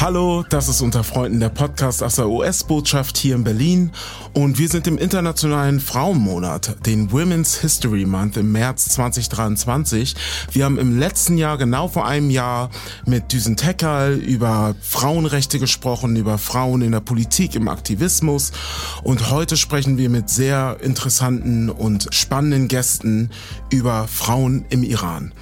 Hallo, das ist unter Freunden der Podcast aus der US-Botschaft hier in Berlin und wir sind im internationalen Frauenmonat, den Women's History Month im März 2023. Wir haben im letzten Jahr, genau vor einem Jahr, mit Düsen Tekal über Frauenrechte gesprochen, über Frauen in der Politik, im Aktivismus und heute sprechen wir mit sehr interessanten und spannenden Gästen über Frauen im Iran.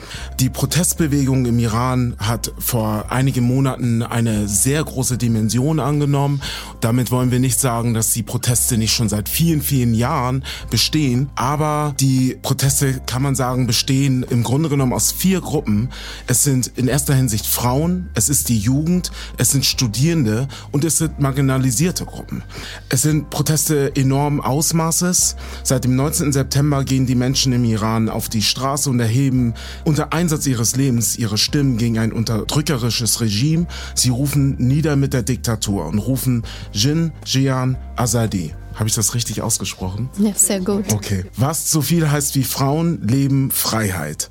Die Protestbewegung im Iran hat vor einigen Monaten eine sehr große Dimension angenommen. Damit wollen wir nicht sagen, dass die Proteste nicht schon seit vielen, vielen Jahren bestehen, aber die Proteste, kann man sagen, bestehen im Grunde genommen aus vier Gruppen. Es sind in erster Hinsicht Frauen, es ist die Jugend, es sind Studierende und es sind marginalisierte Gruppen. Es sind Proteste enormen Ausmaßes. Seit dem 19. September gehen die Menschen im Iran auf die Straße und erheben unter Einsatz ihres Lebens ihre Stimmen gegen ein unterdrückerisches Regime. Sie rufen nieder mit der Diktatur und rufen Jin Jian Azadi. Habe ich das richtig ausgesprochen? Ja, sehr gut. Okay. Was so viel heißt wie Frauen, Leben, Freiheit.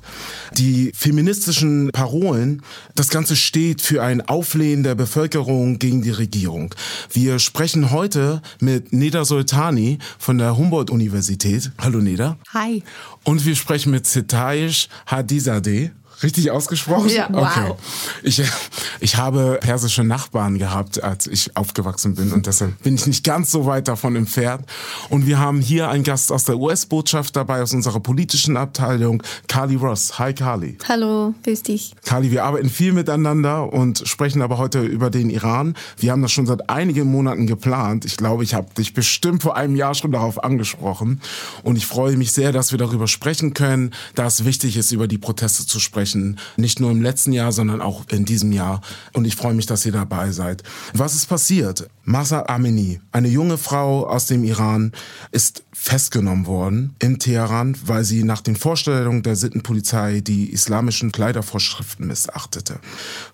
Die feministischen Parolen, das Ganze steht für ein Auflehnen der Bevölkerung gegen die Regierung. Wir sprechen heute mit Neda Soltani von der Humboldt-Universität. Hallo Neda. Hi. Und wir sprechen mit Setayish Hadizadeh. Richtig ausgesprochen? Ja, wow. Okay. Ich, ich habe persische Nachbarn gehabt, als ich aufgewachsen bin und deshalb bin ich nicht ganz so weit davon entfernt. Und wir haben hier einen Gast aus der US-Botschaft dabei, aus unserer politischen Abteilung, Carly Ross. Hi Carly. Hallo, grüß dich. Carly, wir arbeiten viel miteinander und sprechen aber heute über den Iran. Wir haben das schon seit einigen Monaten geplant. Ich glaube, ich habe dich bestimmt vor einem Jahr schon darauf angesprochen. Und ich freue mich sehr, dass wir darüber sprechen können, da es wichtig ist, über die Proteste zu sprechen sprechen. Nicht nur im letzten Jahr, sondern auch in diesem Jahr. Und ich freue mich, dass ihr dabei seid. Was ist passiert? Masa Amini, eine junge Frau aus dem Iran, ist festgenommen worden in Teheran, weil sie nach den Vorstellungen der Sittenpolizei die islamischen Kleidervorschriften missachtete.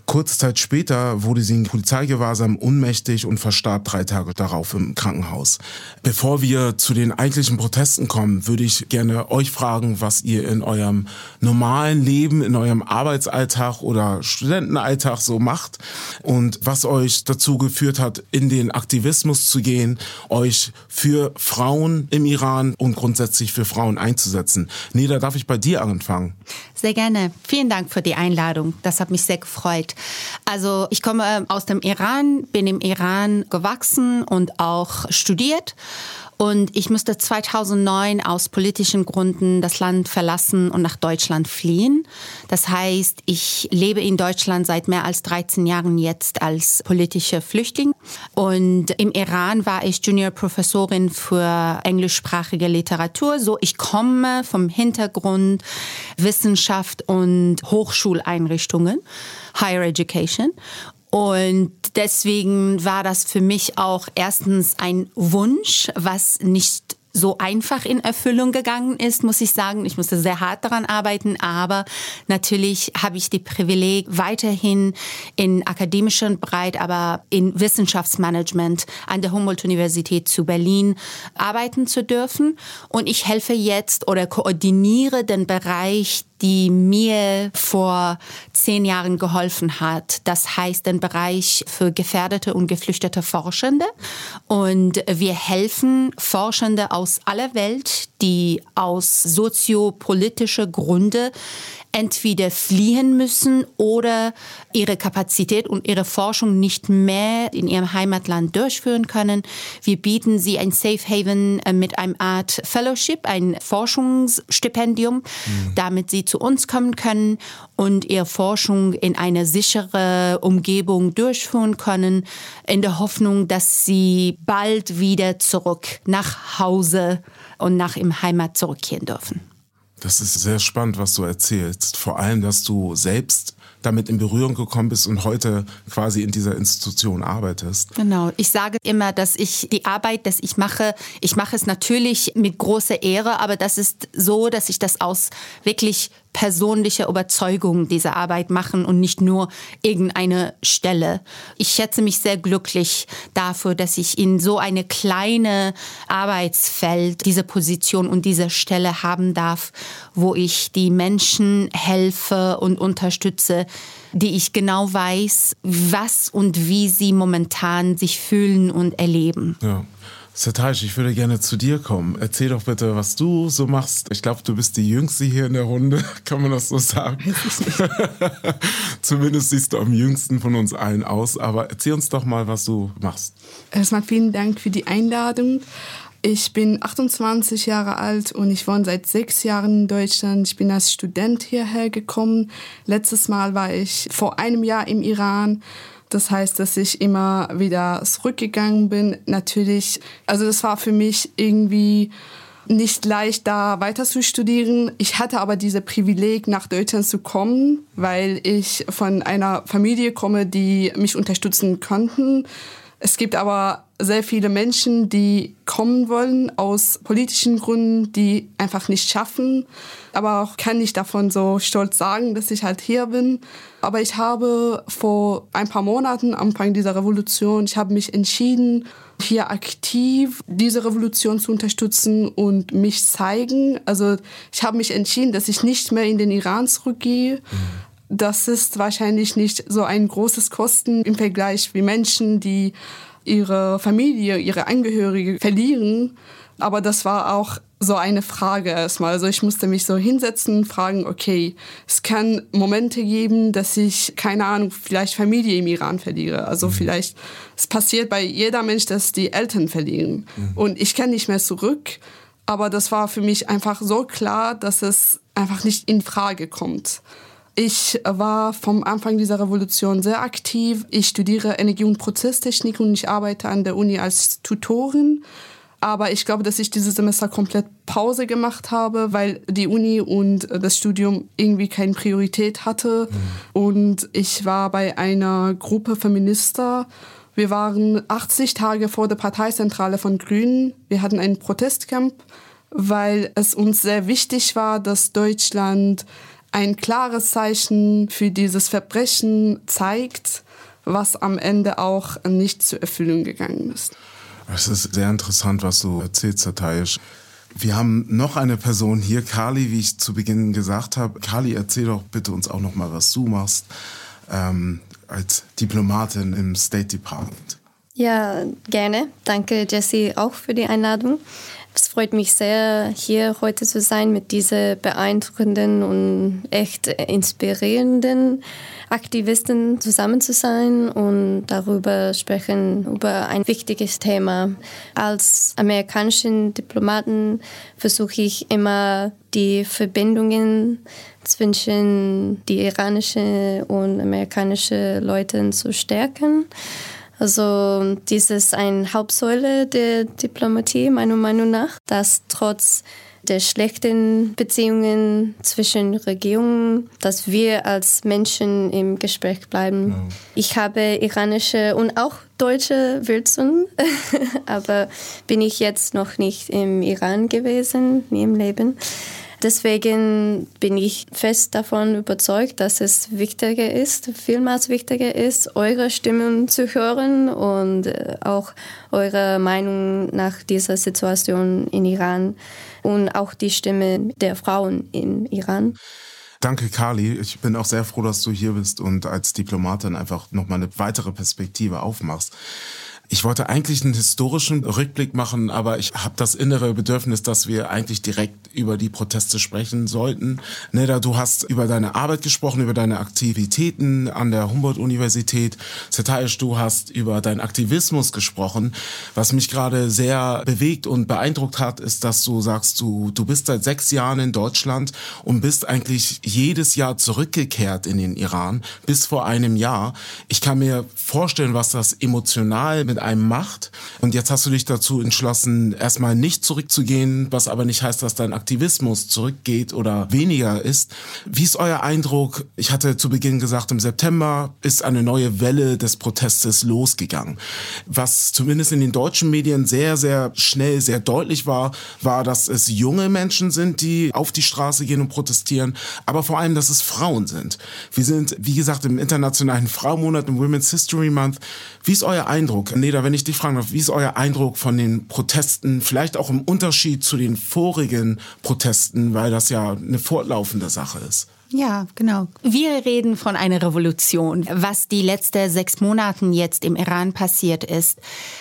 Kurze Zeit später wurde sie in Polizeigewahrsam unmächtig und verstarb drei Tage darauf im Krankenhaus. Bevor wir zu den eigentlichen Protesten kommen, würde ich gerne euch fragen, was ihr in eurem normalen Leben, in eurem Arbeitsalltag oder Studentenalltag so macht und was euch dazu geführt hat, in den Aktivismus zu gehen, euch für Frauen im Iran und grundsätzlich für Frauen einzusetzen. Neda, darf ich bei dir anfangen? Sehr gerne. Vielen Dank für die Einladung. Das hat mich sehr gefreut. Also ich komme aus dem Iran, bin im Iran gewachsen und auch studiert. Und ich musste 2009 aus politischen Gründen das Land verlassen und nach Deutschland fliehen. Das heißt, ich lebe in Deutschland seit mehr als 13 Jahren jetzt als politische Flüchtling. Und im Iran war ich Juniorprofessorin für englischsprachige Literatur. So, ich komme vom Hintergrund Wissenschaft und Hochschuleinrichtungen, Higher Education. Und deswegen war das für mich auch erstens ein Wunsch, was nicht so einfach in Erfüllung gegangen ist, muss ich sagen. Ich musste sehr hart daran arbeiten, aber natürlich habe ich die Privileg, weiterhin in akademischen Bereich, aber in Wissenschaftsmanagement an der Humboldt-Universität zu Berlin arbeiten zu dürfen. Und ich helfe jetzt oder koordiniere den Bereich die mir vor zehn Jahren geholfen hat. Das heißt den Bereich für gefährdete und geflüchtete Forschende. Und wir helfen Forschende aus aller Welt, die aus soziopolitischer Gründe entweder fliehen müssen oder ihre Kapazität und ihre Forschung nicht mehr in ihrem Heimatland durchführen können. Wir bieten sie ein Safe Haven äh, mit einem Art Fellowship, ein Forschungsstipendium, mhm. damit sie zu uns kommen können und ihre Forschung in eine sichere Umgebung durchführen können, in der Hoffnung, dass sie bald wieder zurück nach Hause und nach im Heimat zurückkehren dürfen. Das ist sehr spannend, was du erzählst. Vor allem, dass du selbst damit in Berührung gekommen bist und heute quasi in dieser Institution arbeitest. Genau. Ich sage immer, dass ich die Arbeit, dass ich mache, ich mache es natürlich mit großer Ehre, aber das ist so, dass ich das aus wirklich persönlicher Überzeugung diese Arbeit machen und nicht nur irgendeine Stelle. Ich schätze mich sehr glücklich dafür, dass ich in so eine kleine Arbeitsfeld diese Position und diese Stelle haben darf, wo ich die Menschen helfe und unterstütze, die ich genau weiß, was und wie sie momentan sich fühlen und erleben. Ja. Sataish, ich würde gerne zu dir kommen. Erzähl doch bitte, was du so machst. Ich glaube, du bist die Jüngste hier in der Runde. Kann man das so sagen? Zumindest siehst du am jüngsten von uns allen aus. Aber erzähl uns doch mal, was du machst. Erstmal vielen Dank für die Einladung. Ich bin 28 Jahre alt und ich wohne seit sechs Jahren in Deutschland. Ich bin als Student hierher gekommen. Letztes Mal war ich vor einem Jahr im Iran das heißt, dass ich immer wieder zurückgegangen bin. Natürlich, also das war für mich irgendwie nicht leicht, da weiter zu studieren. Ich hatte aber diese Privileg, nach Deutschland zu kommen, weil ich von einer Familie komme, die mich unterstützen konnten. Es gibt aber sehr viele Menschen, die kommen wollen aus politischen Gründen, die einfach nicht schaffen. Aber auch kann ich davon so stolz sagen, dass ich halt hier bin. Aber ich habe vor ein paar Monaten, Anfang dieser Revolution, ich habe mich entschieden, hier aktiv diese Revolution zu unterstützen und mich zeigen. Also ich habe mich entschieden, dass ich nicht mehr in den Iran zurückgehe. Das ist wahrscheinlich nicht so ein großes Kosten im Vergleich wie Menschen, die ihre Familie, ihre Angehörige verlieren. Aber das war auch so eine Frage erstmal. Also ich musste mich so hinsetzen fragen, okay, es kann Momente geben, dass ich, keine Ahnung, vielleicht Familie im Iran verliere. Also mhm. vielleicht, es passiert bei jeder Mensch, dass die Eltern verlieren. Mhm. Und ich kann nicht mehr zurück. Aber das war für mich einfach so klar, dass es einfach nicht in Frage kommt. Ich war vom Anfang dieser Revolution sehr aktiv. Ich studiere Energie- und Prozesstechnik und ich arbeite an der Uni als Tutorin. Aber ich glaube, dass ich dieses Semester komplett Pause gemacht habe, weil die Uni und das Studium irgendwie keine Priorität hatte. Mhm. Und ich war bei einer Gruppe Feminister. Wir waren 80 Tage vor der Parteizentrale von Grünen. Wir hatten einen Protestcamp, weil es uns sehr wichtig war, dass Deutschland ein klares Zeichen für dieses Verbrechen zeigt, was am Ende auch nicht zur Erfüllung gegangen ist. Es ist sehr interessant, was du erzählst, Sataisch. Wir haben noch eine Person hier, Kali, wie ich zu Beginn gesagt habe. Kali, erzähl doch bitte uns auch noch mal, was du machst ähm, als Diplomatin im State Department. Ja, gerne. Danke, Jesse, auch für die Einladung. Es freut mich sehr, hier heute zu sein mit diesen beeindruckenden und echt inspirierenden Aktivisten zusammen zu sein und darüber sprechen, über ein wichtiges Thema. Als amerikanischen Diplomaten versuche ich immer die Verbindungen zwischen die iranischen und amerikanischen Leuten zu stärken. Also dies ist eine Hauptsäule der Diplomatie meiner Meinung nach, dass trotz der schlechten Beziehungen zwischen Regierungen, dass wir als Menschen im Gespräch bleiben. Ja. Ich habe iranische und auch deutsche Wurzeln, aber bin ich jetzt noch nicht im Iran gewesen, nie im Leben. Deswegen bin ich fest davon überzeugt, dass es wichtiger ist, vielmals wichtiger ist, eure Stimmen zu hören und äh, auch eure Meinung nach dieser Situation in Iran und auch die Stimme der Frauen im Iran. Danke, Kali. Ich bin auch sehr froh, dass du hier bist und als Diplomatin einfach nochmal eine weitere Perspektive aufmachst. Ich wollte eigentlich einen historischen Rückblick machen, aber ich habe das innere Bedürfnis, dass wir eigentlich direkt über die Proteste sprechen sollten. Neda, du hast über deine Arbeit gesprochen, über deine Aktivitäten an der Humboldt-Universität. Zetaisch, du hast über deinen Aktivismus gesprochen. Was mich gerade sehr bewegt und beeindruckt hat, ist, dass du sagst, du, du bist seit sechs Jahren in Deutschland und bist eigentlich jedes Jahr zurückgekehrt in den Iran, bis vor einem Jahr. Ich kann mir vorstellen, was das emotional mit einem macht. Und jetzt hast du dich dazu entschlossen, erstmal nicht zurückzugehen, was aber nicht heißt, dass dein Aktivismus zurückgeht oder weniger ist. Wie ist euer Eindruck? Ich hatte zu Beginn gesagt, im September ist eine neue Welle des Protestes losgegangen. Was zumindest in den deutschen Medien sehr, sehr schnell, sehr deutlich war, war, dass es junge Menschen sind, die auf die Straße gehen und protestieren, aber vor allem, dass es Frauen sind. Wir sind, wie gesagt, im internationalen Frauenmonat, im Women's History Month. Wie ist euer Eindruck? Neda, wenn ich dich fragen darf, wie ist euer Eindruck von den Protesten, vielleicht auch im Unterschied zu den vorigen Protesten, weil das ja eine fortlaufende Sache ist? Ja, genau. Wir reden von einer Revolution. Was die letzten sechs Monaten jetzt im Iran passiert ist,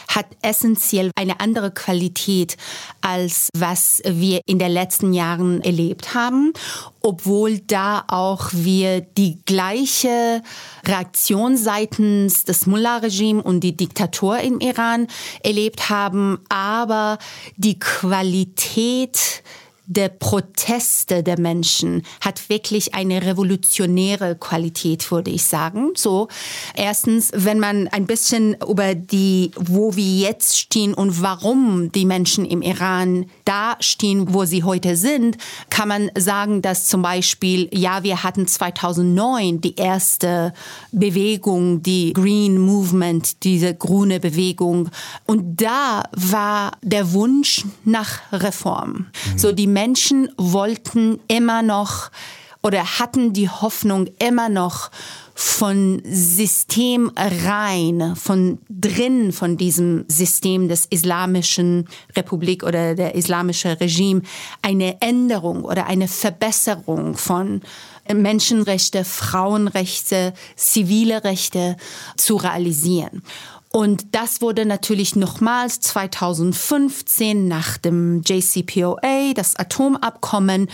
hat essentiell eine andere Qualität als was wir in den letzten Jahren erlebt haben, obwohl da auch wir die gleiche Reaktion seitens des Mullah-Regime und die Diktatur im Iran erlebt haben, aber die Qualität der Proteste der Menschen hat wirklich eine revolutionäre Qualität, würde ich sagen. So, erstens, wenn man ein bisschen über die, wo wir jetzt stehen und warum die Menschen im Iran da stehen, wo sie heute sind, kann man sagen, dass zum Beispiel, ja, wir hatten 2009 die erste Bewegung, die Green Movement, diese grüne Bewegung. Und da war der Wunsch nach Reform. Mhm. So, die Menschen wollten immer noch oder hatten die Hoffnung immer noch von System rein, von drin von diesem System des islamischen Republik oder der islamische Regime eine Änderung oder eine Verbesserung von Menschenrechte, Frauenrechte, zivile Rechte zu realisieren. Und das wurde natürlich nochmals 2015 nach dem JCPOA, das Atomabkommen,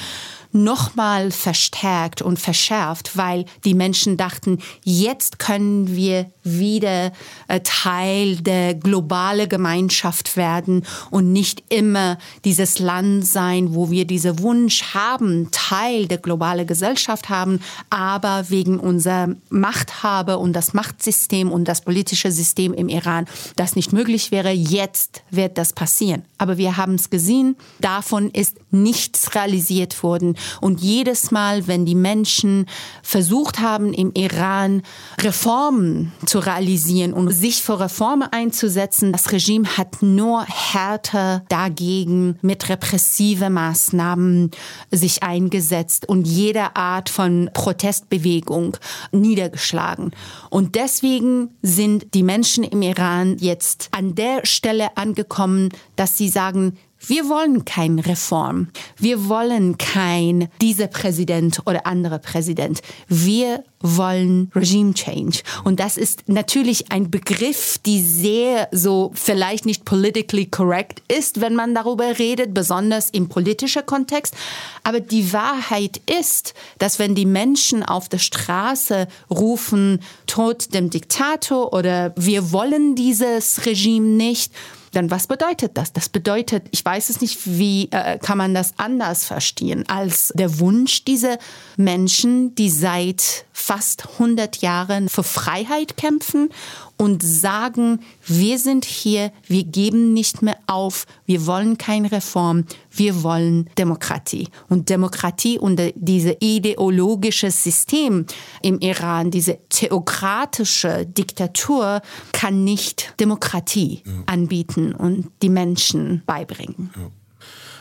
nochmal verstärkt und verschärft, weil die Menschen dachten, jetzt können wir wieder äh, Teil der globalen Gemeinschaft werden und nicht immer dieses Land sein, wo wir diesen Wunsch haben, Teil der globalen Gesellschaft haben, aber wegen unserer Machthabe und das Machtsystem und das politische System im Iran das nicht möglich wäre. Jetzt wird das passieren. Aber wir haben es gesehen, davon ist nichts realisiert worden. Und jedes Mal, wenn die Menschen versucht haben, im Iran Reformen zu realisieren und sich für Reformen einzusetzen, das Regime hat nur härter dagegen mit repressive Maßnahmen sich eingesetzt und jede Art von Protestbewegung niedergeschlagen. Und deswegen sind die Menschen im Iran jetzt an der Stelle angekommen, dass sie sagen, wir wollen kein Reform. Wir wollen kein dieser Präsident oder andere Präsident. Wir wollen Regime Change. Und das ist natürlich ein Begriff, die sehr so vielleicht nicht politically correct ist, wenn man darüber redet, besonders im politischen Kontext. Aber die Wahrheit ist, dass wenn die Menschen auf der Straße rufen, Tod dem Diktator oder wir wollen dieses Regime nicht, dann was bedeutet das? Das bedeutet, ich weiß es nicht, wie äh, kann man das anders verstehen, als der Wunsch dieser Menschen, die seit fast 100 Jahren für Freiheit kämpfen und sagen, wir sind hier, wir geben nicht mehr auf, wir wollen keine Reform, wir wollen Demokratie. Und Demokratie und diese ideologische System im Iran, diese theokratische Diktatur kann nicht Demokratie ja. anbieten und die Menschen beibringen. Ja.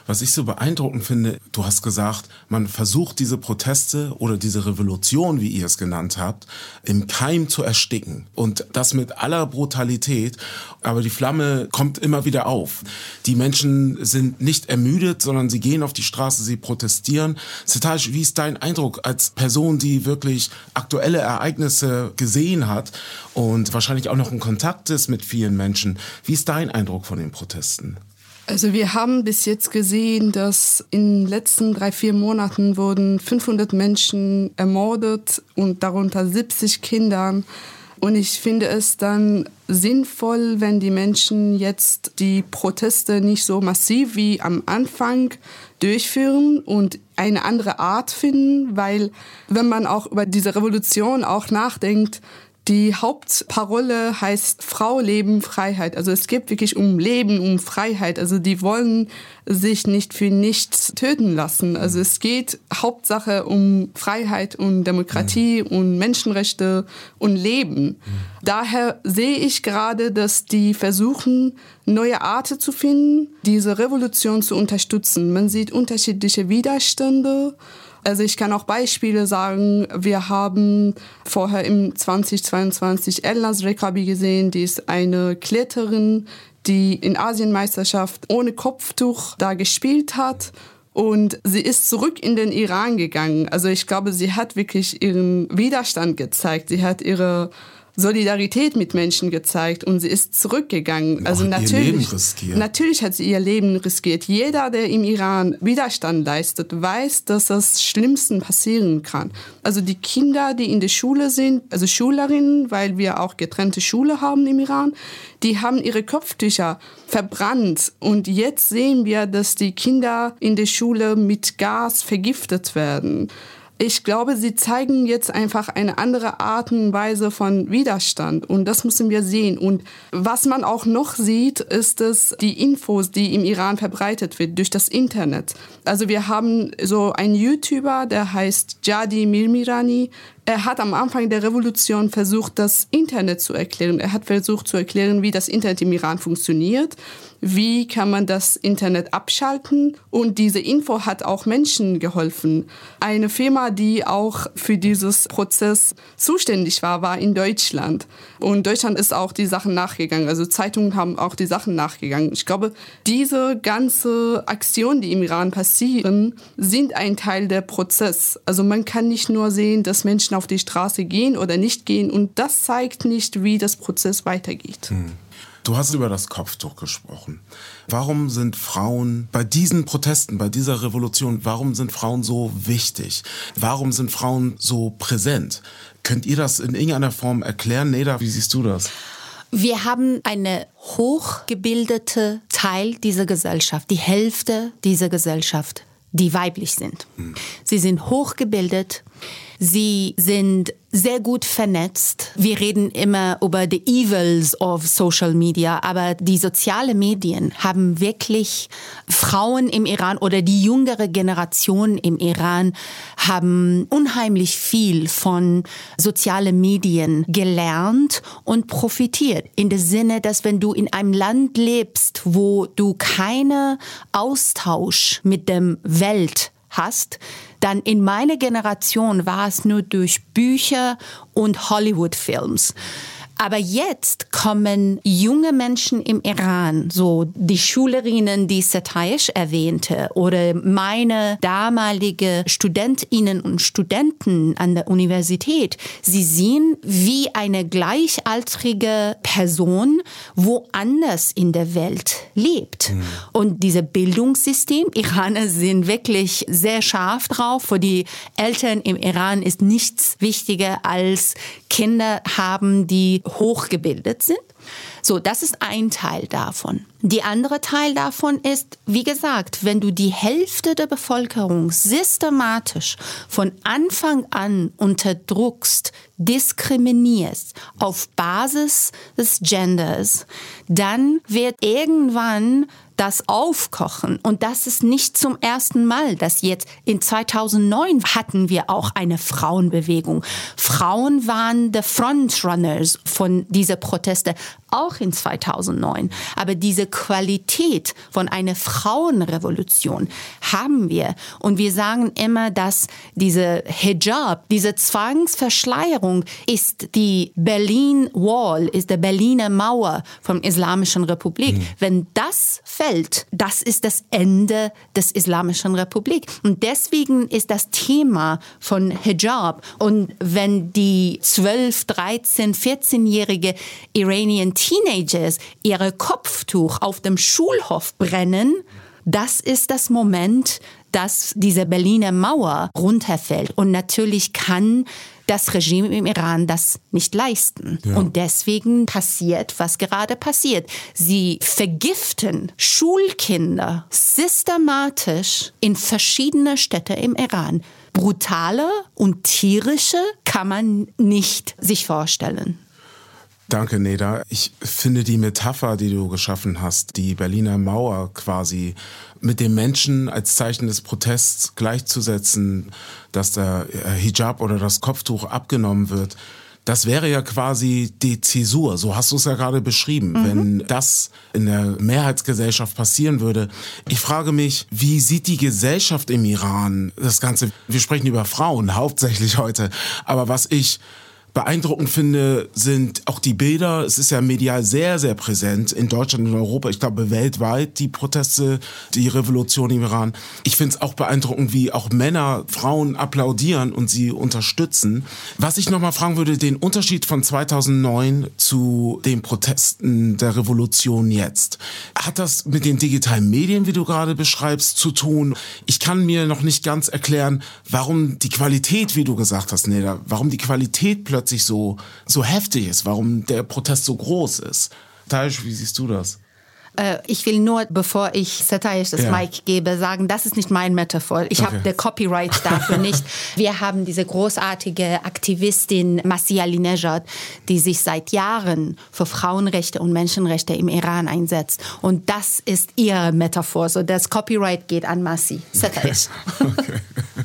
Was ich so beeindruckend finde, du hast gesagt, man versucht diese Proteste oder diese Revolution, wie ihr es genannt habt, im Keim zu ersticken. Und das mit aller Brutalität. Aber die Flamme kommt immer wieder auf. Die Menschen sind nicht ermüdet, sondern sie gehen auf die Straße, sie protestieren. Zetaj, wie ist dein Eindruck als Person, die wirklich aktuelle Ereignisse gesehen hat und wahrscheinlich auch noch in Kontakt ist mit vielen Menschen? Wie ist dein Eindruck von den Protesten? Also wir haben bis jetzt gesehen, dass in den letzten drei, vier Monaten wurden 500 Menschen ermordet und darunter 70 Kinder. Und ich finde es dann sinnvoll, wenn die Menschen jetzt die Proteste nicht so massiv wie am Anfang durchführen und eine andere Art finden, weil wenn man auch über diese Revolution auch nachdenkt, Die Hauptparole heißt Frau, Leben, Freiheit. Also es geht wirklich um Leben, um Freiheit. Also die wollen sich nicht für nichts töten lassen. Also es geht Hauptsache um Freiheit und Demokratie mhm. und Menschenrechte und Leben. Mhm. Daher sehe ich gerade, dass die versuchen, neue Arten zu finden, diese Revolution zu unterstützen. Man sieht unterschiedliche Widerstände. Also ich kann auch Beispiele sagen. Wir haben vorher im 2022 Elnas Rekabi gesehen, die ist eine Kletterin, die in Asienmeisterschaft ohne Kopftuch da gespielt hat. Und sie ist zurück in den Iran gegangen. Also ich glaube, sie hat wirklich ihren Widerstand gezeigt. Sie hat ihre Solidarität mit Menschen gezeigt und sie ist zurückgegangen. also natürlich, natürlich hat sie ihr Leben riskiert. Jeder, der im Iran Widerstand leistet, weiß, dass das Schlimmste passieren kann. Also die Kinder, die in der Schule sind, also Schülerinnen, weil wir auch getrennte Schule haben im Iran, die haben ihre Kopftücher verbrannt. Und jetzt sehen wir, dass die Kinder in der Schule mit Gas vergiftet werden. Ich glaube, sie zeigen jetzt einfach eine andere Art und Weise von Widerstand und das müssen wir sehen. Und was man auch noch sieht, ist es die Infos, die im Iran verbreitet wird durch das Internet. Also wir haben so einen YouTuber, der heißt Jadi Mirmirani. Er hat am Anfang der Revolution versucht, das Internet zu erklären. Er hat versucht zu erklären, wie das Internet im Iran funktioniert wie kann man das Internet abschalten. Und diese Info hat auch Menschen geholfen. Eine Firma, die auch für dieses Prozess zuständig war, war in Deutschland. Und Deutschland ist auch die Sachen nachgegangen. Also Zeitungen haben auch die Sachen nachgegangen. Ich glaube, diese ganze Aktionen, die im Iran passieren, sind ein Teil der Prozess. Also man kann nicht nur sehen, dass Menschen auf die Straße gehen oder nicht gehen. Und das zeigt nicht, wie das Prozess weitergeht. Hm. Du hast über das Kopftuch gesprochen. Warum sind Frauen bei diesen Protesten, bei dieser Revolution, warum sind Frauen so wichtig? Warum sind Frauen so präsent? Könnt ihr das in irgendeiner Form erklären? Neda, wie siehst du das? Wir haben eine hochgebildete Teil dieser Gesellschaft, die Hälfte dieser Gesellschaft, die weiblich sind. Hm. Sie sind hochgebildet, sie sind sehr gut vernetzt. Wir reden immer über the evils of Social Media, aber die sozialen Medien haben wirklich Frauen im Iran oder die jüngere Generation im Iran haben unheimlich viel von sozialen Medien gelernt und profitiert. In dem Sinne, dass wenn du in einem Land lebst, wo du keine Austausch mit dem Welt hast, dann in meiner Generation war es nur durch Bücher und Hollywood-Films. Aber jetzt kommen junge Menschen im Iran, so die Schülerinnen, die Setayesh erwähnte, oder meine damalige Studentinnen und Studenten an der Universität. Sie sehen wie eine gleichaltrige Person woanders in der Welt lebt. Mhm. Und dieses Bildungssystem, Iraner sind wirklich sehr scharf drauf. Für die Eltern im Iran ist nichts wichtiger als Kinder haben, die hochgebildet sind. So, das ist ein Teil davon. Die andere Teil davon ist, wie gesagt, wenn du die Hälfte der Bevölkerung systematisch von Anfang an unterdrückst, diskriminierst auf Basis des Genders, dann wird irgendwann das Aufkochen. Und das ist nicht zum ersten Mal, dass jetzt in 2009 hatten wir auch eine Frauenbewegung. Frauen waren the Frontrunners von dieser Proteste, auch in 2009. Aber diese Qualität von einer Frauenrevolution haben wir. Und wir sagen immer, dass diese Hijab, diese Zwangsverschleierung ist die Berlin Wall, ist der Berliner Mauer vom Islamischen Republik. Mhm. Wenn das fällt, das ist das Ende des Islamischen Republik. Und deswegen ist das Thema von Hijab und wenn die 12, 13, 14-jährige Iranian Teenagers ihre Kopftuch auf dem Schulhof brennen, das ist das Moment, dass diese Berliner Mauer runterfällt. Und natürlich kann das Regime im Iran das nicht leisten. Ja. Und deswegen passiert, was gerade passiert. Sie vergiften Schulkinder systematisch in verschiedene Städte im Iran. brutale und tierische kann man nicht sich vorstellen. Danke, Neda. Ich finde die Metapher, die du geschaffen hast, die Berliner Mauer quasi mit dem Menschen als Zeichen des Protests gleichzusetzen, dass der Hijab oder das Kopftuch abgenommen wird, das wäre ja quasi die Zäsur, so hast du es ja gerade beschrieben, mhm. wenn das in der Mehrheitsgesellschaft passieren würde. Ich frage mich, wie sieht die Gesellschaft im Iran das Ganze? Wir sprechen über Frauen hauptsächlich heute, aber was ich beeindruckend finde, sind auch die Bilder. Es ist ja medial sehr, sehr präsent in Deutschland und Europa. Ich glaube, weltweit die Proteste, die Revolution im Iran. Ich finde es auch beeindruckend, wie auch Männer Frauen applaudieren und sie unterstützen. Was ich nochmal fragen würde, den Unterschied von 2009 zu den Protesten der Revolution jetzt. Hat das mit den digitalen Medien, wie du gerade beschreibst, zu tun? Ich kann mir noch nicht ganz erklären, warum die Qualität, wie du gesagt hast, Neda, warum die Qualität plötzlich plötzlich so, so heftig ist, warum der Protest so groß ist. Taish, wie siehst du das? Äh, ich will nur, bevor ich Setayish das ja. Mic gebe, sagen, das ist nicht mein Metaphor. Ich okay. habe der Copyright dafür nicht. Wir haben diese großartige Aktivistin Masih Alinejad, die sich seit Jahren für Frauenrechte und Menschenrechte im Iran einsetzt. Und das ist ihre Metaphor. So das Copyright geht an Masih. Setayish. Okay. okay.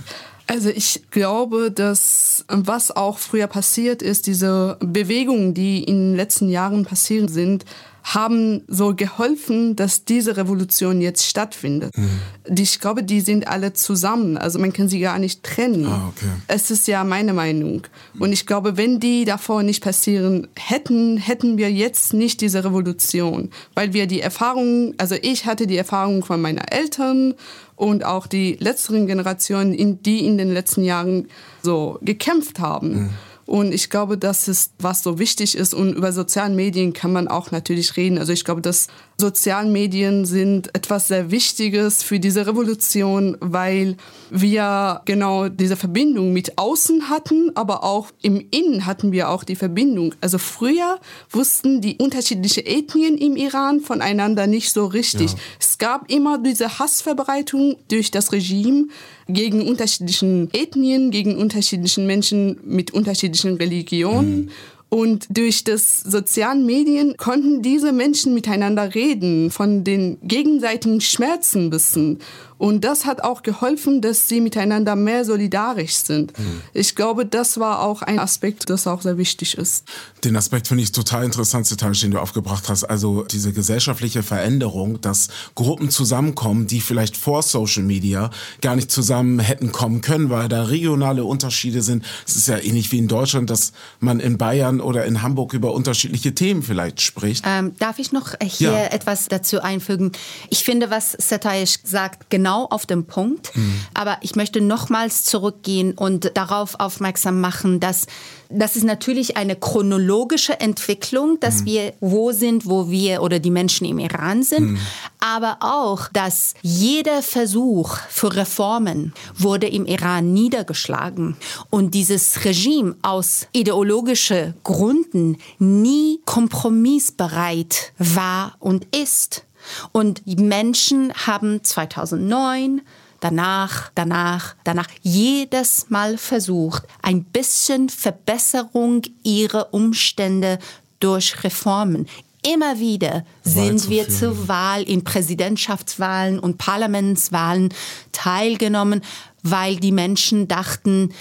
Also ich glaube, dass was auch früher passiert ist, diese Bewegungen, die in den letzten Jahren passiert sind, haben so geholfen, dass diese Revolution jetzt stattfindet. Mhm. Ich glaube, die sind alle zusammen. Also man kann sie gar nicht trennen. Ah, okay. Es ist ja meine Meinung. Und ich glaube, wenn die davor nicht passieren hätten, hätten wir jetzt nicht diese Revolution. Weil wir die Erfahrung, also ich hatte die Erfahrung von meinen Eltern und auch die letzteren Generationen, in die in den letzten Jahren so gekämpft haben. Mhm. Und ich glaube, das ist, was so wichtig ist. Und über soziale Medien kann man auch natürlich reden. Also ich glaube, dass sozialen Medien sind etwas sehr Wichtiges für diese Revolution, weil wir genau diese Verbindung mit außen hatten, aber auch im Innen hatten wir auch die Verbindung. Also früher wussten die unterschiedlichen Ethnien im Iran voneinander nicht so richtig. Ja. Es gab immer diese Hassverbreitung durch das Regime gegen unterschiedlichen Ethnien, gegen unterschiedlichen Menschen mit unterschiedlichen Religionen. Mhm. Und durch das sozialen Medien konnten diese Menschen miteinander reden, von den gegenseitigen Schmerzen wissen. Und das hat auch geholfen, dass sie miteinander mehr solidarisch sind. Mhm. Ich glaube, das war auch ein Aspekt, das auch sehr wichtig ist. Den Aspekt finde ich total interessant, Teil, den du aufgebracht hast. Also diese gesellschaftliche Veränderung, dass Gruppen zusammenkommen, die vielleicht vor Social Media gar nicht zusammen hätten kommen können, weil da regionale Unterschiede sind. Es ist ja ähnlich wie in Deutschland, dass man in Bayern oder in Hamburg über unterschiedliche Themen vielleicht spricht. Ähm, darf ich noch hier ja. etwas dazu einfügen? Ich finde, was Setayesh sagt, genau genau auf dem Punkt. Mhm. Aber ich möchte nochmals zurückgehen und darauf aufmerksam machen, dass das ist natürlich eine chronologische Entwicklung, dass mhm. wir wo sind, wo wir oder die Menschen im Iran sind, mhm. aber auch, dass jeder Versuch für Reformen wurde im Iran niedergeschlagen und dieses Regime aus ideologischen Gründen nie kompromissbereit war und ist. Und die Menschen haben 2009 danach, danach, danach jedes Mal versucht, ein bisschen Verbesserung ihrer Umstände durch Reformen. Immer wieder sind wir zur Wahl in Präsidentschaftswahlen und Parlamentswahlen teilgenommen, weil die Menschen dachten,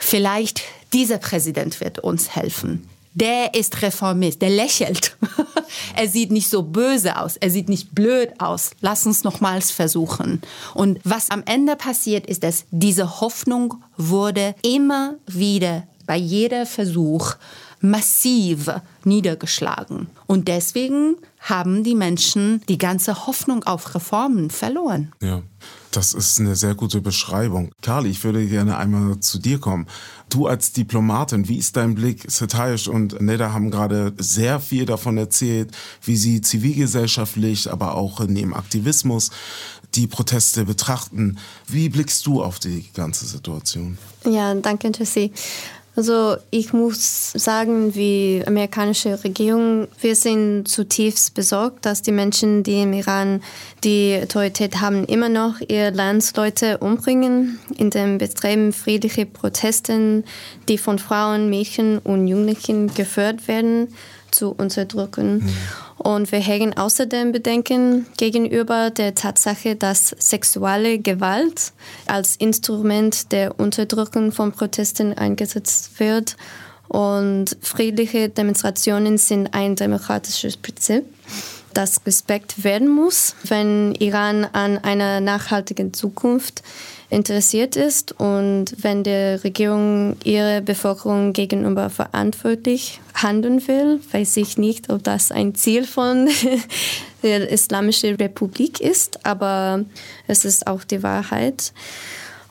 vielleicht dieser Präsident wird uns helfen der ist Reformist, der lächelt. er sieht nicht so böse aus, er sieht nicht blöd aus. Lass uns nochmals versuchen. Und was am Ende passiert, ist, dass diese Hoffnung wurde immer wieder bei jeder Versuch massiv niedergeschlagen. Und deswegen haben die Menschen die ganze Hoffnung auf Reformen verloren. Ja. Das ist eine sehr gute Beschreibung. Karl, ich würde gerne einmal zu dir kommen. Du als Diplomatin, wie ist dein Blick? Setayish und Neda haben gerade sehr viel davon erzählt, wie sie zivilgesellschaftlich, aber auch neben Aktivismus die Proteste betrachten. Wie blickst du auf die ganze Situation? Ja, danke, Jesse. Also ich muss sagen, wie amerikanische Regierung, wir sind zutiefst besorgt, dass die Menschen, die im Iran die Autorität haben, immer noch ihre Landsleute umbringen in den Bestreben friedliche Protesten, die von Frauen, Mädchen und Jugendlichen geführt werden, zu unterdrücken. Mhm. Und wir hegen außerdem Bedenken gegenüber der Tatsache, dass sexuelle Gewalt als Instrument der Unterdrückung von Protesten eingesetzt wird. Und friedliche Demonstrationen sind ein demokratisches Prinzip, das Respekt werden muss, wenn Iran an einer nachhaltigen Zukunft interessiert ist und wenn die Regierung ihre Bevölkerung gegenüber verantwortlich handeln will, weiß ich nicht, ob das ein Ziel von der Islamischen Republik ist, aber es ist auch die Wahrheit.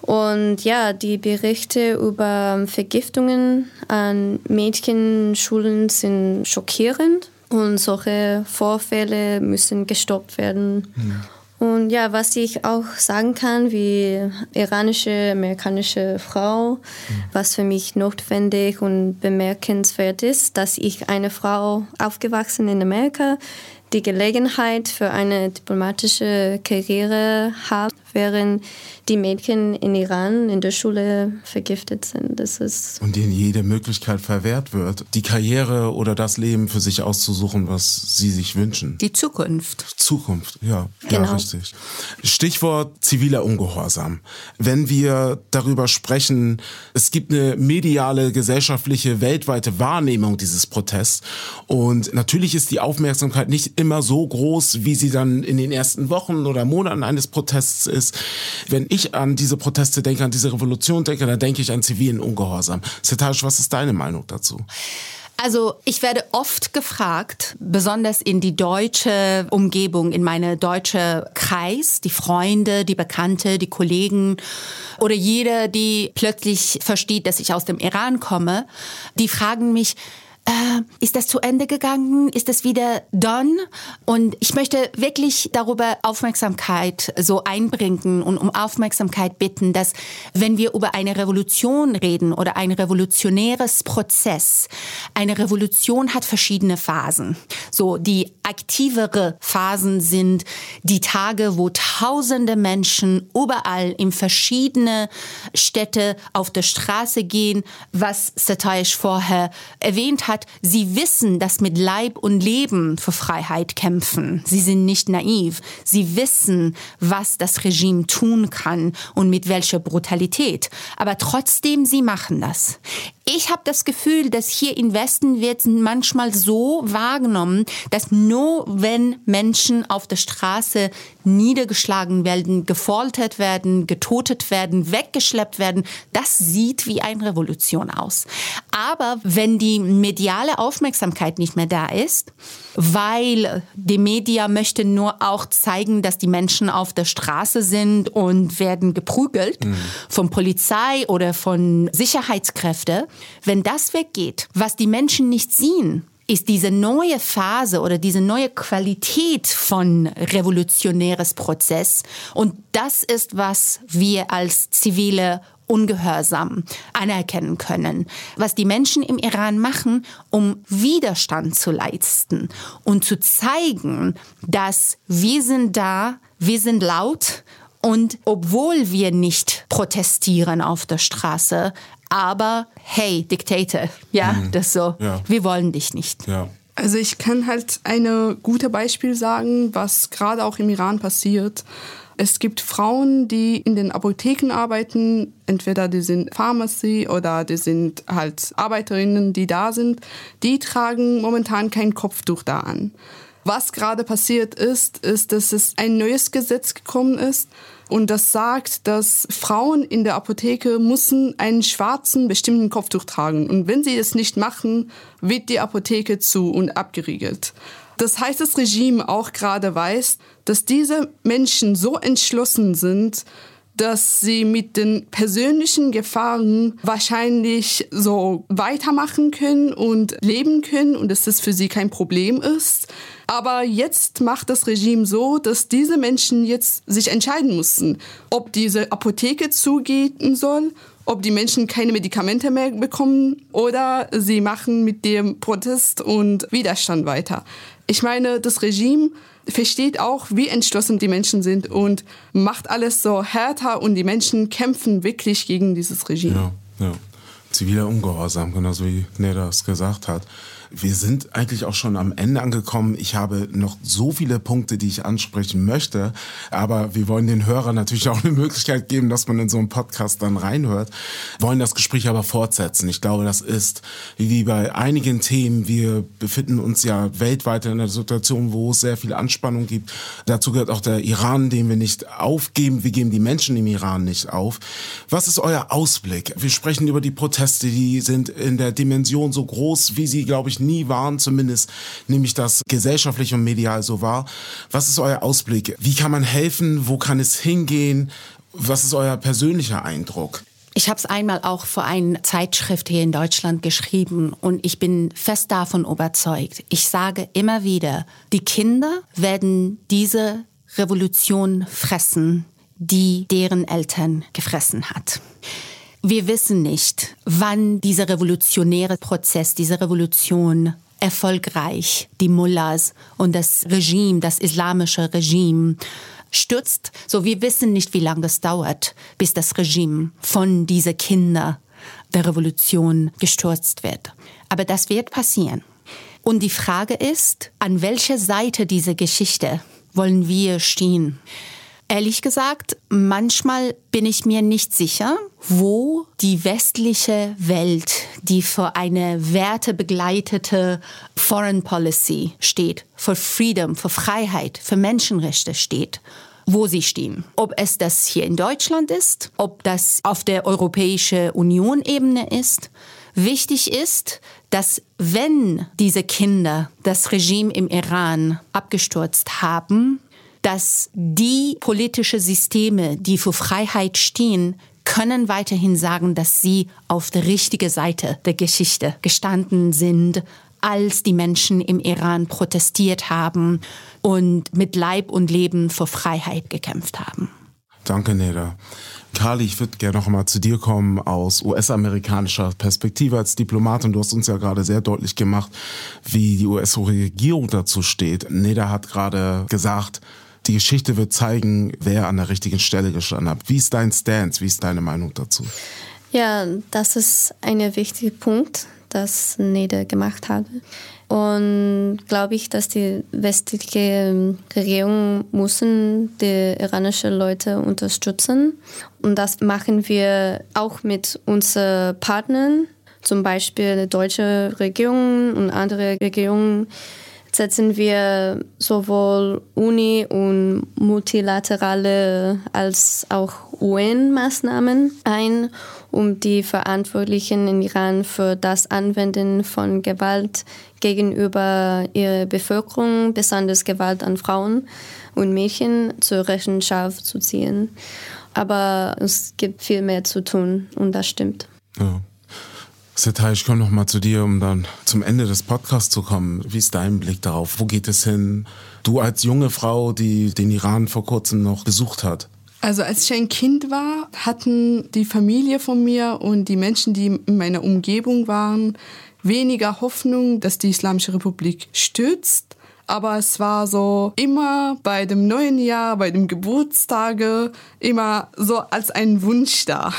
Und ja, die Berichte über Vergiftungen an Mädchenschulen sind schockierend und solche Vorfälle müssen gestoppt werden. Mhm. Und ja, was ich auch sagen kann, wie iranische, amerikanische Frau, mhm. was für mich notwendig und bemerkenswert ist, dass ich eine Frau aufgewachsen in Amerika, die Gelegenheit für eine diplomatische Karriere habe, während die Mädchen in Iran in der Schule vergiftet sind. Das ist und ihnen jede Möglichkeit verwehrt wird, die Karriere oder das Leben für sich auszusuchen, was sie sich wünschen. Die Zukunft. Zukunft, ja, genau. ja richtig. Stichwort ziviler Ungehorsam. Wenn wir darüber sprechen, es gibt eine mediale, gesellschaftliche, weltweite Wahrnehmung dieses Protests und natürlich ist die Aufmerksamkeit nicht immer so groß, wie sie dann in den ersten Wochen oder Monaten eines Protests ist. Wenn ich an diese Proteste denke, an diese Revolution denke, dann denke ich an zivilen Ungehorsam. Setash, was ist deine Meinung dazu? Also ich werde oft gefragt, besonders in die deutsche Umgebung, in meine deutsche Kreis, die Freunde, die Bekannte, die Kollegen oder jeder, die plötzlich versteht, dass ich aus dem Iran komme, die fragen mich, äh, ist das zu Ende gegangen? Ist das wieder done? Und ich möchte wirklich darüber Aufmerksamkeit so einbringen und um Aufmerksamkeit bitten, dass wenn wir über eine Revolution reden oder ein revolutionäres Prozess, eine Revolution hat verschiedene Phasen. So die aktivere Phasen sind die Tage, wo tausende Menschen überall in verschiedene Städte auf der Straße gehen, was Satayish vorher erwähnt hat hat, sie wissen, dass mit Leib und Leben für Freiheit kämpfen. Sie sind nicht naiv. Sie wissen, was das Regime tun kann und mit welcher Brutalität. Aber trotzdem, sie machen das. Ich habe das Gefühl, dass hier im Westen wird manchmal so wahrgenommen, dass nur wenn Menschen auf der Straße niedergeschlagen werden, gefoltert werden, getotet werden, weggeschleppt werden, das sieht wie eine Revolution aus. Aber wenn die mediale Aufmerksamkeit nicht mehr da ist, weil die Media möchte nur auch zeigen, dass die Menschen auf der Straße sind und werden geprügelt mhm. von Polizei oder von Sicherheitskräften, wenn das weggeht, was die Menschen nicht sehen, ist diese neue Phase oder diese neue Qualität von revolutionäres Prozess. Und das ist, was wir als zivile Ungehorsam anerkennen können. Was die Menschen im Iran machen, um Widerstand zu leisten und zu zeigen, dass wir sind da, wir sind laut und obwohl wir nicht protestieren auf der Straße, aber hey, Diktator, ja, mhm. das so, ja. wir wollen dich nicht. Ja. Also ich kann halt ein gutes Beispiel sagen, was gerade auch im Iran passiert. Es gibt Frauen, die in den Apotheken arbeiten, entweder die sind Pharmacy oder die sind halt Arbeiterinnen, die da sind, die tragen momentan kein Kopftuch da an. Was gerade passiert ist, ist, dass es ein neues Gesetz gekommen ist, und das sagt, dass Frauen in der Apotheke müssen einen schwarzen bestimmten Kopftuch tragen. Und wenn sie es nicht machen, wird die Apotheke zu und abgeriegelt. Das heißt, das Regime auch gerade weiß, dass diese Menschen so entschlossen sind, dass sie mit den persönlichen Gefahren wahrscheinlich so weitermachen können und leben können und dass das für sie kein Problem ist. Aber jetzt macht das Regime so, dass diese Menschen jetzt sich entscheiden müssen, ob diese Apotheke zugehen soll ob die Menschen keine Medikamente mehr bekommen oder sie machen mit dem Protest und Widerstand weiter. Ich meine, das Regime versteht auch, wie entschlossen die Menschen sind und macht alles so härter und die Menschen kämpfen wirklich gegen dieses Regime. Ja, ja. Ziviler Ungehorsam, genauso wie Neda es gesagt hat. Wir sind eigentlich auch schon am Ende angekommen. Ich habe noch so viele Punkte, die ich ansprechen möchte, aber wir wollen den Hörern natürlich auch eine Möglichkeit geben, dass man in so einen Podcast dann reinhört, wollen das Gespräch aber fortsetzen. Ich glaube, das ist wie bei einigen Themen, wir befinden uns ja weltweit in einer Situation, wo es sehr viel Anspannung gibt. Dazu gehört auch der Iran, den wir nicht aufgeben. Wir geben die Menschen im Iran nicht auf. Was ist euer Ausblick? Wir sprechen über die Proteste, die sind in der Dimension so groß, wie sie, glaube ich, nie waren, zumindest nehme ich das gesellschaftlich und medial so wahr. Was ist euer Ausblick? Wie kann man helfen? Wo kann es hingehen? Was ist euer persönlicher Eindruck? Ich habe es einmal auch für eine Zeitschrift hier in Deutschland geschrieben und ich bin fest davon überzeugt. Ich sage immer wieder, die Kinder werden diese Revolution fressen, die deren Eltern gefressen hat. Wir wissen nicht, wann dieser revolutionäre Prozess, diese Revolution erfolgreich die Mullahs und das Regime, das islamische Regime stürzt. So wir wissen nicht, wie lange es dauert, bis das Regime von diese Kinder der Revolution gestürzt wird. Aber das wird passieren. Und die Frage ist, an welcher Seite dieser Geschichte wollen wir stehen? Ehrlich gesagt, manchmal bin ich mir nicht sicher, wo die westliche Welt, die für eine wertebegleitete Foreign Policy steht, für Freedom, für Freiheit, für Menschenrechte steht, wo sie stehen. Ob es das hier in Deutschland ist, ob das auf der Europäischen Union Ebene ist. Wichtig ist, dass wenn diese Kinder das Regime im Iran abgestürzt haben, dass die politische Systeme, die für Freiheit stehen, können weiterhin sagen, dass sie auf der richtigen Seite der Geschichte gestanden sind, als die Menschen im Iran protestiert haben und mit Leib und Leben für Freiheit gekämpft haben. Danke, Neda. Carly, ich würde gerne noch mal zu dir kommen aus US-amerikanischer Perspektive als Diplomatin. Du hast uns ja gerade sehr deutlich gemacht, wie die US-Regierung dazu steht. Neda hat gerade gesagt, die Geschichte wird zeigen, wer an der richtigen Stelle gestanden hat. Wie ist dein Stance? Wie ist deine Meinung dazu? Ja, das ist ein wichtiger Punkt, das Nede gemacht habe. Und glaube ich, dass die westliche Regierung müssen die iranischen Leute unterstützen. Und das machen wir auch mit unseren Partnern, zum Beispiel die deutsche Regierung und andere Regierungen setzen wir sowohl Uni- und multilaterale als auch UN-Maßnahmen ein, um die Verantwortlichen in Iran für das Anwenden von Gewalt gegenüber ihrer Bevölkerung, besonders Gewalt an Frauen und Mädchen, zur Rechenschaft zu ziehen. Aber es gibt viel mehr zu tun und das stimmt. Ja. Setai, ich komme noch mal zu dir, um dann zum Ende des Podcasts zu kommen. Wie ist dein Blick darauf? Wo geht es hin? Du als junge Frau, die den Iran vor kurzem noch besucht hat. Also als ich ein Kind war, hatten die Familie von mir und die Menschen, die in meiner Umgebung waren, weniger Hoffnung, dass die Islamische Republik stürzt. Aber es war so immer bei dem neuen Jahr, bei dem Geburtstage, immer so als ein Wunsch da.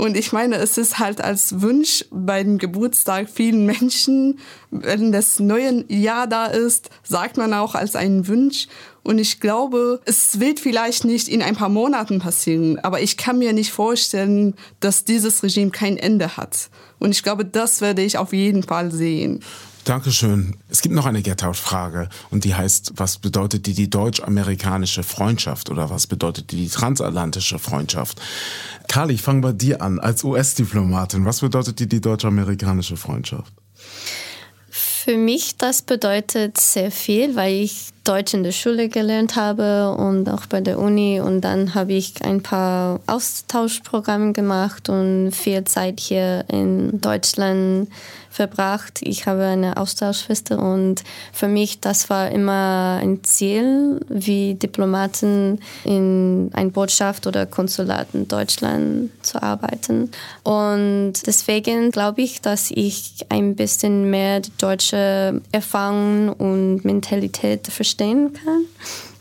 Und ich meine, es ist halt als Wunsch bei dem Geburtstag vielen Menschen, wenn das neue Jahr da ist, sagt man auch als einen Wunsch. Und ich glaube, es wird vielleicht nicht in ein paar Monaten passieren, aber ich kann mir nicht vorstellen, dass dieses Regime kein Ende hat. Und ich glaube, das werde ich auf jeden Fall sehen. Dankeschön. Es gibt noch eine Get-Out-Frage und die heißt, was bedeutet die, die deutsch-amerikanische Freundschaft oder was bedeutet die, die transatlantische Freundschaft? Carly, ich fange bei dir an. Als US-Diplomatin, was bedeutet die, die deutsch-amerikanische Freundschaft? Für mich das bedeutet sehr viel, weil ich Deutsch in der Schule gelernt habe und auch bei der Uni und dann habe ich ein paar Austauschprogramme gemacht und viel Zeit hier in Deutschland verbracht. Ich habe eine Austauschschwester und für mich das war immer ein Ziel, wie Diplomaten in ein Botschaft oder Konsulat in Deutschland zu arbeiten. Und deswegen glaube ich, dass ich ein bisschen mehr die deutsche Erfahrung und Mentalität verstehen kann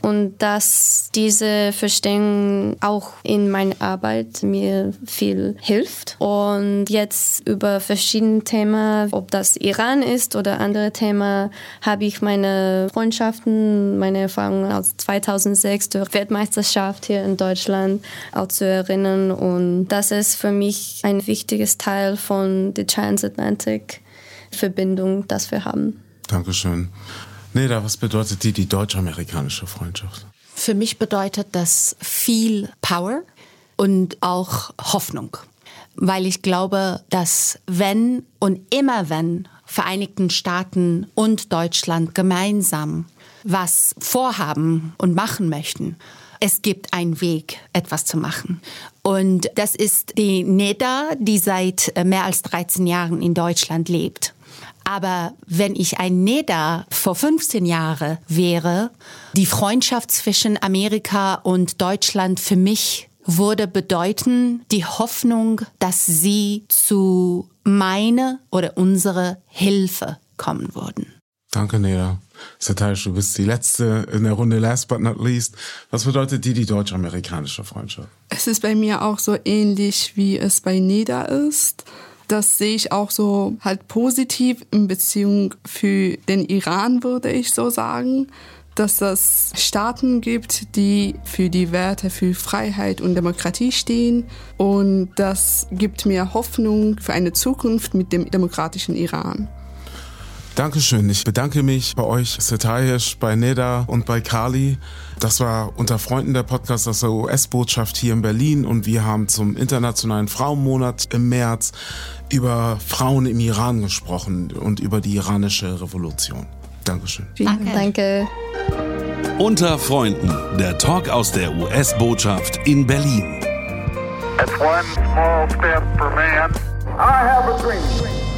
und dass diese Verstehen auch in meiner Arbeit mir viel hilft. Und jetzt über verschiedene Themen, ob das Iran ist oder andere Themen, habe ich meine Freundschaften, meine Erfahrungen aus 2006 durch Weltmeisterschaft hier in Deutschland auch zu erinnern. Und das ist für mich ein wichtiges Teil von der Transatlantic Verbindung, das wir haben. Dankeschön. Neda, was bedeutet die, die deutsch-amerikanische Freundschaft? Für mich bedeutet das viel Power und auch Hoffnung. Weil ich glaube, dass wenn und immer wenn Vereinigten Staaten und Deutschland gemeinsam was vorhaben und machen möchten, es gibt einen Weg, etwas zu machen. Und das ist die Neda, die seit mehr als 13 Jahren in Deutschland lebt. Aber wenn ich ein Neda vor 15 Jahren wäre, die Freundschaft zwischen Amerika und Deutschland für mich würde bedeuten, die Hoffnung, dass sie zu meine oder unsere Hilfe kommen würden. Danke, Neda. Sataish, du bist die letzte in der Runde, last but not least. Was bedeutet die, die deutsch-amerikanische Freundschaft? Es ist bei mir auch so ähnlich, wie es bei Neda ist das sehe ich auch so halt positiv in Beziehung für den Iran, würde ich so sagen, dass es Staaten gibt, die für die Werte für Freiheit und Demokratie stehen. Und das gibt mir Hoffnung für eine Zukunft mit dem demokratischen Iran. Dankeschön. Ich bedanke mich bei euch, Setayesh, bei Neda und bei Kali. Das war unter Freunden der Podcast aus der US-Botschaft hier in Berlin und wir haben zum Internationalen Frauenmonat im März über Frauen im Iran gesprochen und über die iranische Revolution. Dankeschön. Danke. Danke. Unter Freunden, der Talk aus der US-Botschaft in Berlin. It's one small step for man. I have a dream.